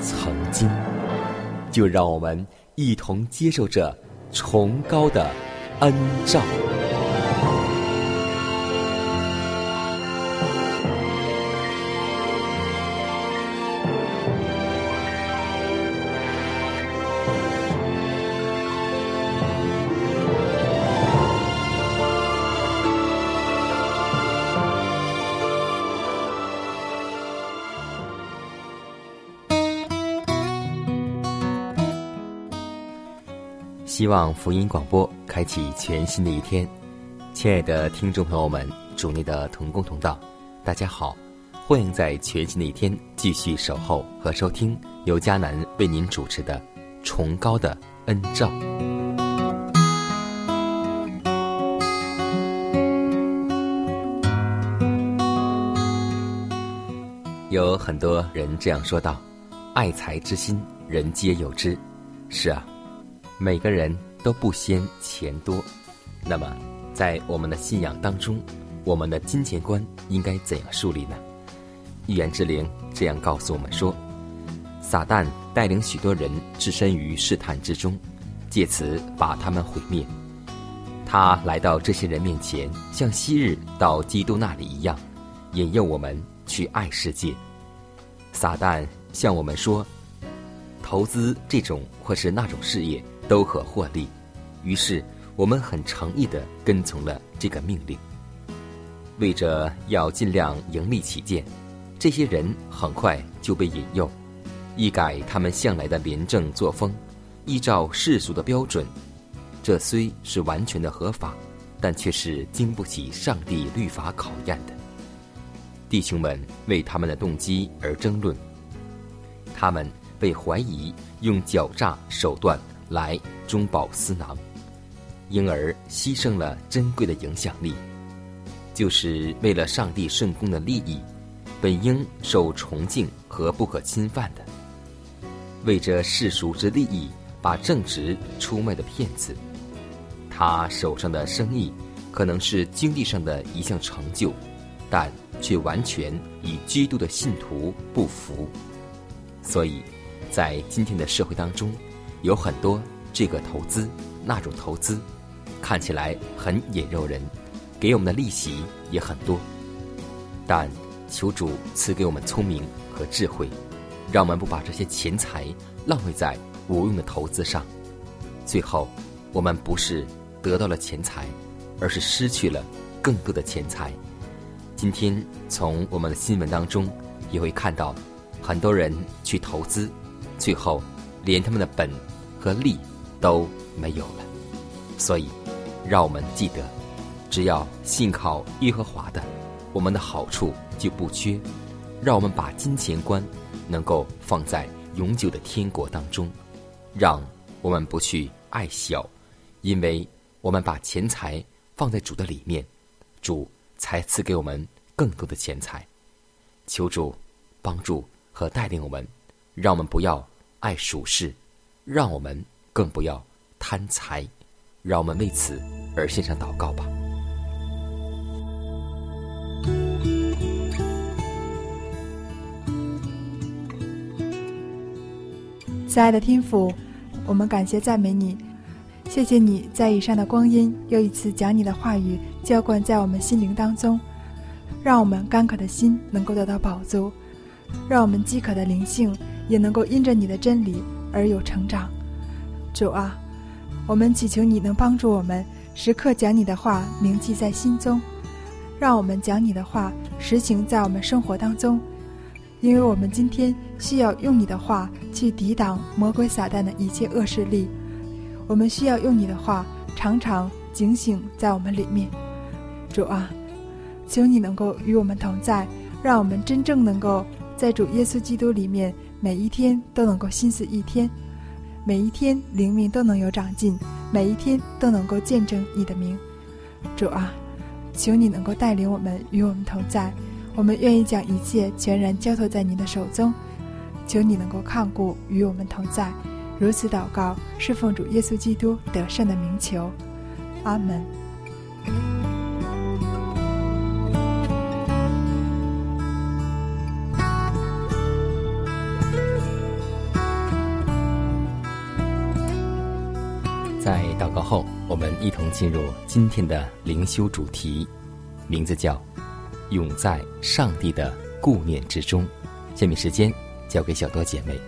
曾经，就让我们一同接受这崇高的恩照。希望福音广播开启全新的一天，亲爱的听众朋友们，主内的同工同道，大家好，欢迎在全新的一天继续守候和收听由迦南为您主持的《崇高的恩照》。有很多人这样说道：“爱财之心，人皆有之。”是啊。每个人都不嫌钱多，那么，在我们的信仰当中，我们的金钱观应该怎样树立呢？预言之灵这样告诉我们说：撒旦带领许多人置身于试探之中，借此把他们毁灭。他来到这些人面前，像昔日到基督那里一样，引诱我们去爱世界。撒旦向我们说，投资这种或是那种事业。都可获利，于是我们很诚意的跟从了这个命令。为着要尽量盈利起见，这些人很快就被引诱，一改他们向来的廉政作风，依照世俗的标准。这虽是完全的合法，但却是经不起上帝律法考验的。弟兄们为他们的动机而争论，他们被怀疑用狡诈手段。来中饱私囊，因而牺牲了珍贵的影响力，就是为了上帝圣公的利益，本应受崇敬和不可侵犯的。为着世俗之利益，把正直出卖的骗子，他手上的生意可能是经济上的一项成就，但却完全与基督的信徒不符。所以，在今天的社会当中。有很多这个投资，那种投资，看起来很引诱人，给我们的利息也很多。但求主赐给我们聪明和智慧，让我们不把这些钱财浪费在无用的投资上。最后，我们不是得到了钱财，而是失去了更多的钱财。今天从我们的新闻当中也会看到，很多人去投资，最后连他们的本。和利都没有了，所以让我们记得，只要信靠耶和华的，我们的好处就不缺。让我们把金钱观能够放在永久的天国当中，让我们不去爱小，因为我们把钱财放在主的里面，主才赐给我们更多的钱财。求主帮助和带领我们，让我们不要爱属世。让我们更不要贪财，让我们为此而献上祷告吧。亲爱的天父，我们感谢赞美你，谢谢你在以上的光阴又一次将你的话语浇灌在我们心灵当中，让我们干渴的心能够得到饱足，让我们饥渴的灵性也能够因着你的真理而有成长。主啊，我们祈求你能帮助我们时刻将你的话铭记在心中，让我们将你的话实行在我们生活当中，因为我们今天需要用你的话去抵挡魔鬼撒旦的一切恶势力。我们需要用你的话常常警醒在我们里面，主啊，求你能够与我们同在，让我们真正能够在主耶稣基督里面，每一天都能够心思一天，每一天灵命都能有长进，每一天都能够见证你的名。主啊，求你能够带领我们与我们同在，我们愿意将一切全然交托在你的手中，求你能够看顾与我们同在。如此祷告，是奉主耶稣基督得胜的名求，阿门。一同进入今天的灵修主题，名字叫“永在上帝的顾念之中”。下面时间交给小多姐妹。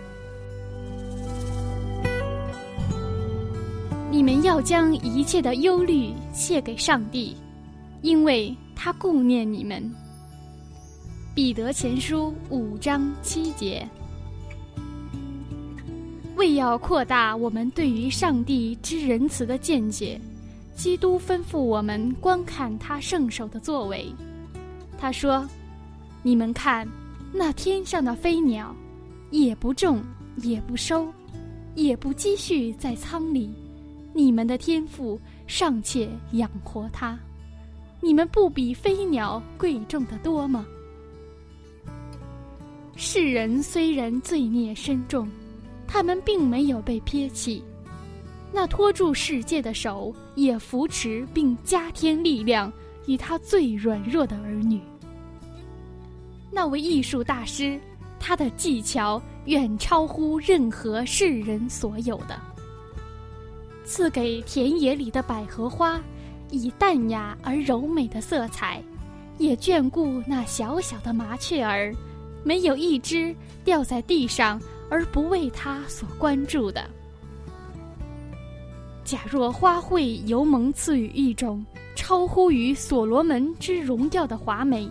你们要将一切的忧虑卸给上帝，因为他顾念你们。彼得前书五章七节。为要扩大我们对于上帝之仁慈的见解，基督吩咐我们观看他圣手的作为。他说：“你们看，那天上的飞鸟，也不种，也不收，也不积蓄在仓里。”你们的天赋尚且养活它，你们不比飞鸟贵重的多吗？世人虽然罪孽深重，他们并没有被撇弃。那托住世界的手也扶持并加添力量与他最软弱的儿女。那位艺术大师，他的技巧远超乎任何世人所有的。赐给田野里的百合花以淡雅而柔美的色彩，也眷顾那小小的麻雀儿，没有一只掉在地上而不为它所关注的。假若花卉由蒙赐予一种超乎于所罗门之荣耀的华美，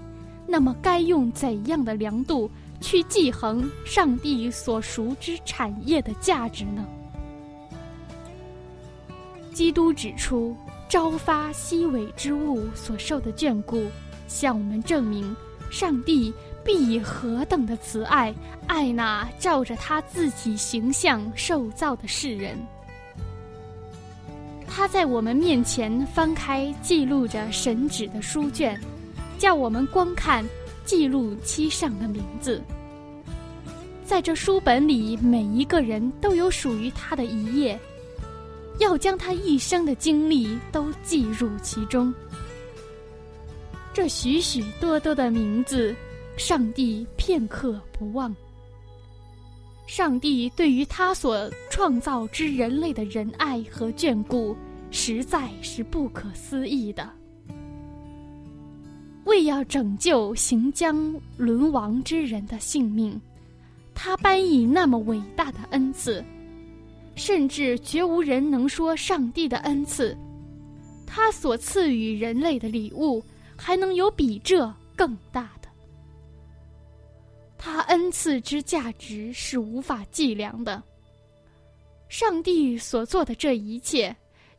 那么该用怎样的量度去计衡上帝所熟知产业的价值呢？基督指出，朝发夕萎之物所受的眷顾，向我们证明，上帝必以何等的慈爱爱那照着他自己形象受造的世人。他在我们面前翻开记录着神旨的书卷，叫我们观看记录其上的名字。在这书本里，每一个人都有属于他的一页。要将他一生的经历都记入其中。这许许多多的名字，上帝片刻不忘。上帝对于他所创造之人类的仁爱和眷顾，实在是不可思议的。为要拯救行将沦亡之人的性命，他颁以那么伟大的恩赐。甚至绝无人能说上帝的恩赐，他所赐予人类的礼物，还能有比这更大的？他恩赐之价值是无法计量的。上帝所做的这一切，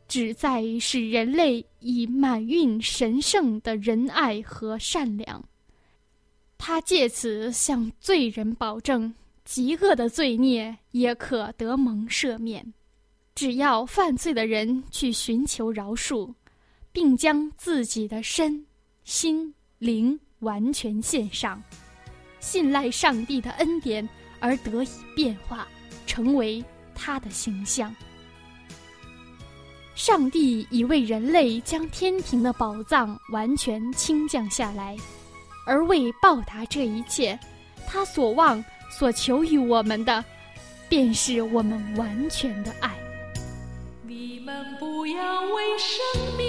旨在使人类以满蕴神圣的仁爱和善良。他借此向罪人保证。极恶的罪孽也可得蒙赦免，只要犯罪的人去寻求饶恕，并将自己的身、心、灵完全献上，信赖上帝的恩典而得以变化，成为他的形象。上帝已为人类将天庭的宝藏完全倾降下来而为报答这一切他所望所求于我们的便是我们完全的爱。你们不要为生命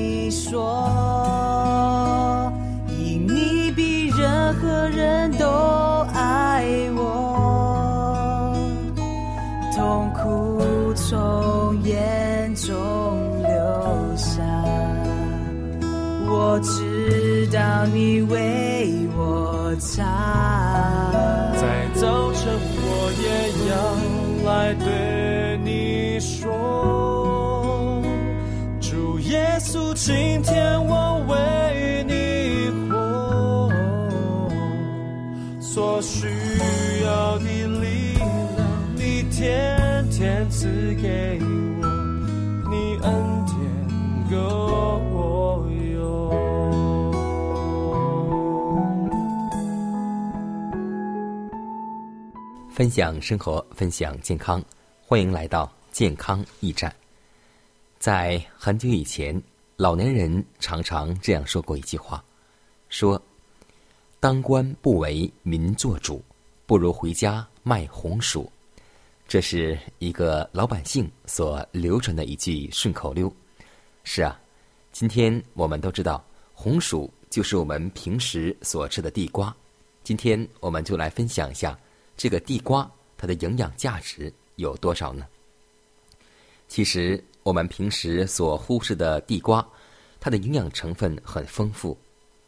说，因你比任何人都爱我，痛苦从眼中流下，我知道你为我擦。今天我为你活，所需要的力量，你天天赐给我，你恩典够我用。分享生活，分享健康，欢迎来到健康驿站。在很久以前，老年人常常这样说过一句话，说：“当官不为民做主，不如回家卖红薯。”这是一个老百姓所流传的一句顺口溜。是啊，今天我们都知道，红薯就是我们平时所吃的地瓜。今天我们就来分享一下这个地瓜它的营养价值有多少呢？其实我们平时所忽视的地瓜，它的营养成分很丰富，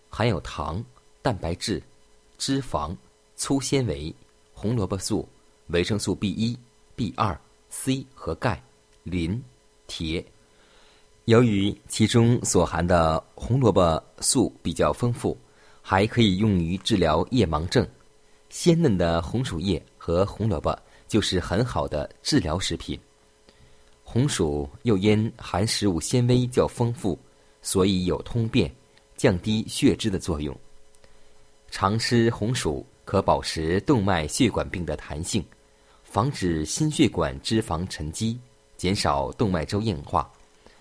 含有糖、蛋白质、脂肪、粗纤维、红萝卜素、维生素 B 一、B 二、C 和钙、磷、铁。由于其中所含的红萝卜素比较丰富，还可以用于治疗夜盲症。鲜嫩的红薯叶和红萝卜就是很好的治疗食品。红薯又因含食物纤维较丰富，所以有通便、降低血脂的作用。常吃红薯可保持动脉血管病的弹性，防止心血管脂肪沉积，减少动脉粥硬化，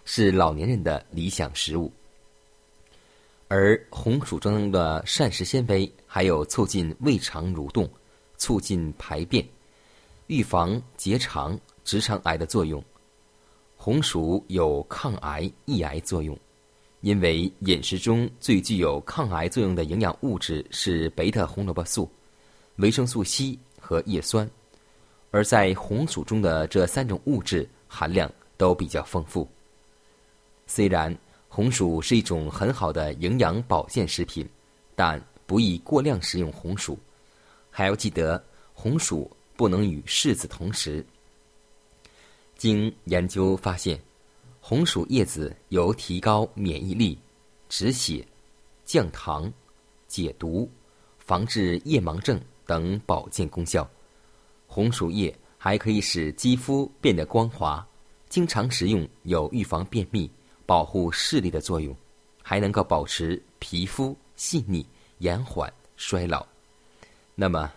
是老年人的理想食物。而红薯中的膳食纤维还有促进胃肠蠕动、促进排便、预防结肠、直肠癌的作用。红薯有抗癌抑癌作用，因为饮食中最具有抗癌作用的营养物质是贝塔胡萝卜素、维生素 C 和叶酸，而在红薯中的这三种物质含量都比较丰富。虽然红薯是一种很好的营养保健食品，但不宜过量食用红薯，还要记得红薯不能与柿子同食。经研究发现，红薯叶子有提高免疫力、止血、降糖、解毒、防治夜盲症等保健功效。红薯叶还可以使肌肤变得光滑，经常食用有预防便秘、保护视力的作用，还能够保持皮肤细腻、延缓衰老。那么，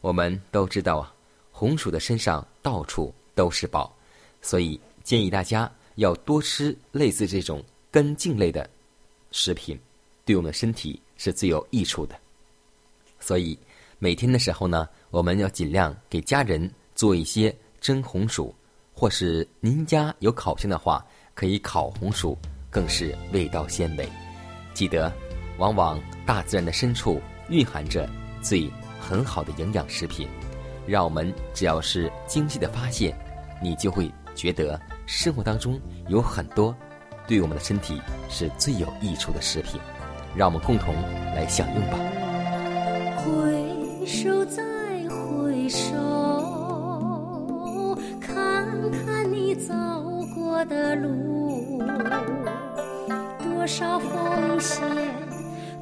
我们都知道啊，红薯的身上到处都是宝。所以建议大家要多吃类似这种根茎类的食品，对我们身体是最有益处的。所以每天的时候呢，我们要尽量给家人做一些蒸红薯，或是您家有烤箱的话，可以烤红薯，更是味道鲜美。记得，往往大自然的深处蕴含着最很好的营养食品，让我们只要是精细的发现，你就会。觉得生活当中有很多对我们的身体是最有益处的食品，让我们共同来享用吧。回首再回首，看看你走过的路，多少奉献，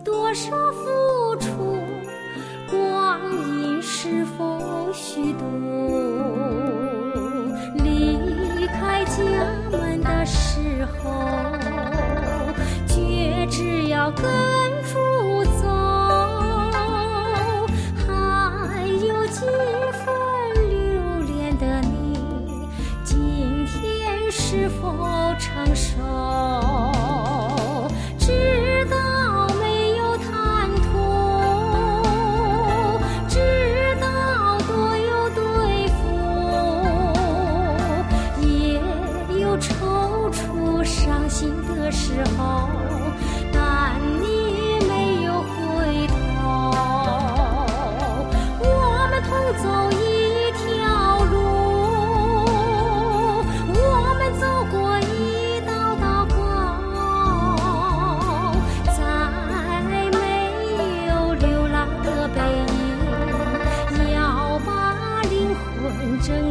多少付出，光阴是否虚度？却只要哥论征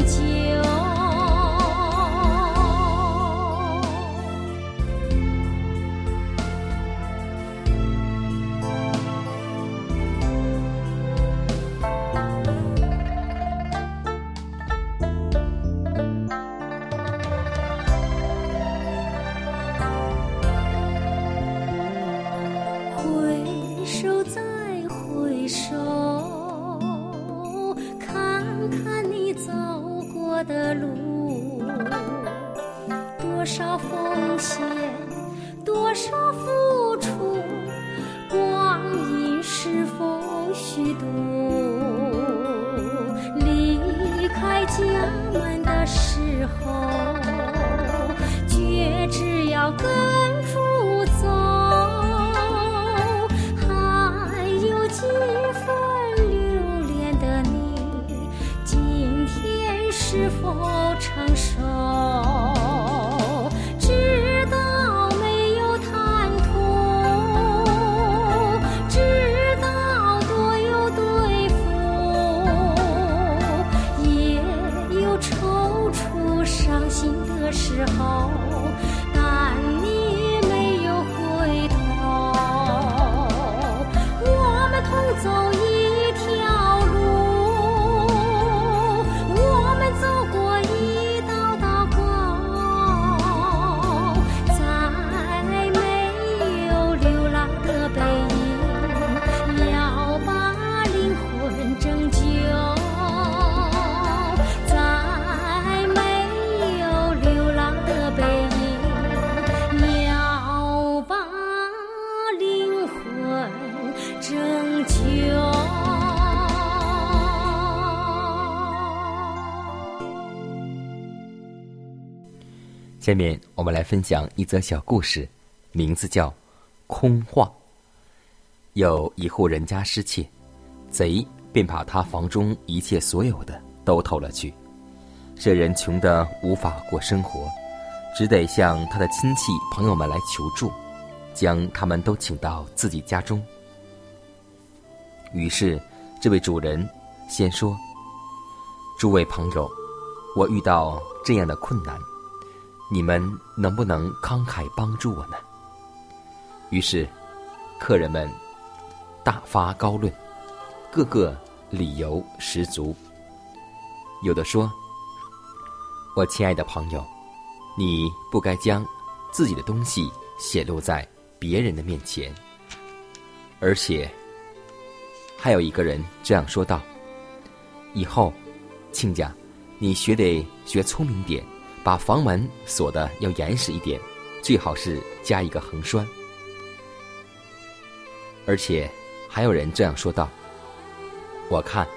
下面我们来分享一则小故事，名字叫《空话》。有一户人家失窃，贼便把他房中一切所有的都偷了去。这人穷得无法过生活，只得向他的亲戚朋友们来求助，将他们都请到自己家中。于是，这位主人先说：“诸位朋友，我遇到这样的困难。”你们能不能慷慨帮助我呢？于是，客人们大发高论，个个理由十足。有的说：“我亲爱的朋友，你不该将自己的东西显露在别人的面前。”而且，还有一个人这样说道：“以后，亲家，你学得学聪明点。”把房门锁的要严实一点，最好是加一个横栓。而且还有人这样说道：“我看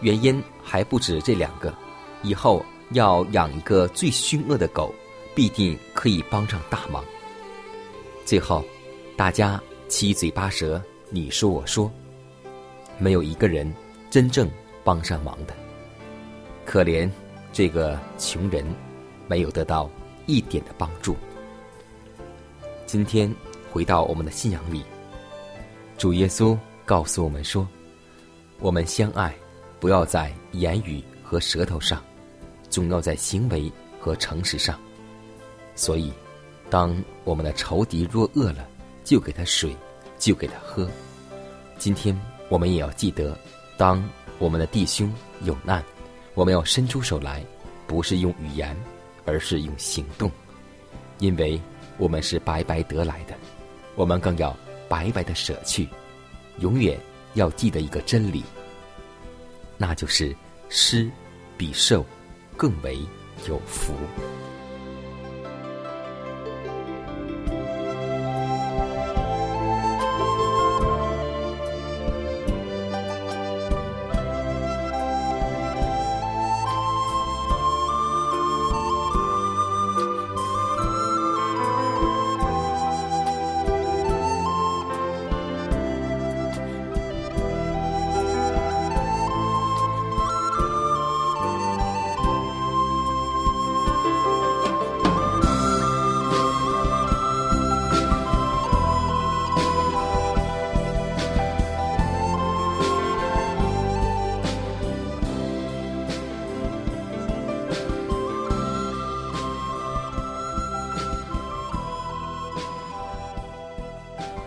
原因还不止这两个，以后要养一个最凶恶的狗，必定可以帮上大忙。”最后，大家七嘴八舌，你说我说，没有一个人真正帮上忙的。可怜这个穷人。没有得到一点的帮助。今天回到我们的信仰里，主耶稣告诉我们说：“我们相爱，不要在言语和舌头上，总要在行为和诚实上。所以，当我们的仇敌若饿了，就给他水，就给他喝。今天我们也要记得，当我们的弟兄有难，我们要伸出手来，不是用语言。”而是用行动，因为我们是白白得来的，我们更要白白的舍去。永远要记得一个真理，那就是施比受更为有福。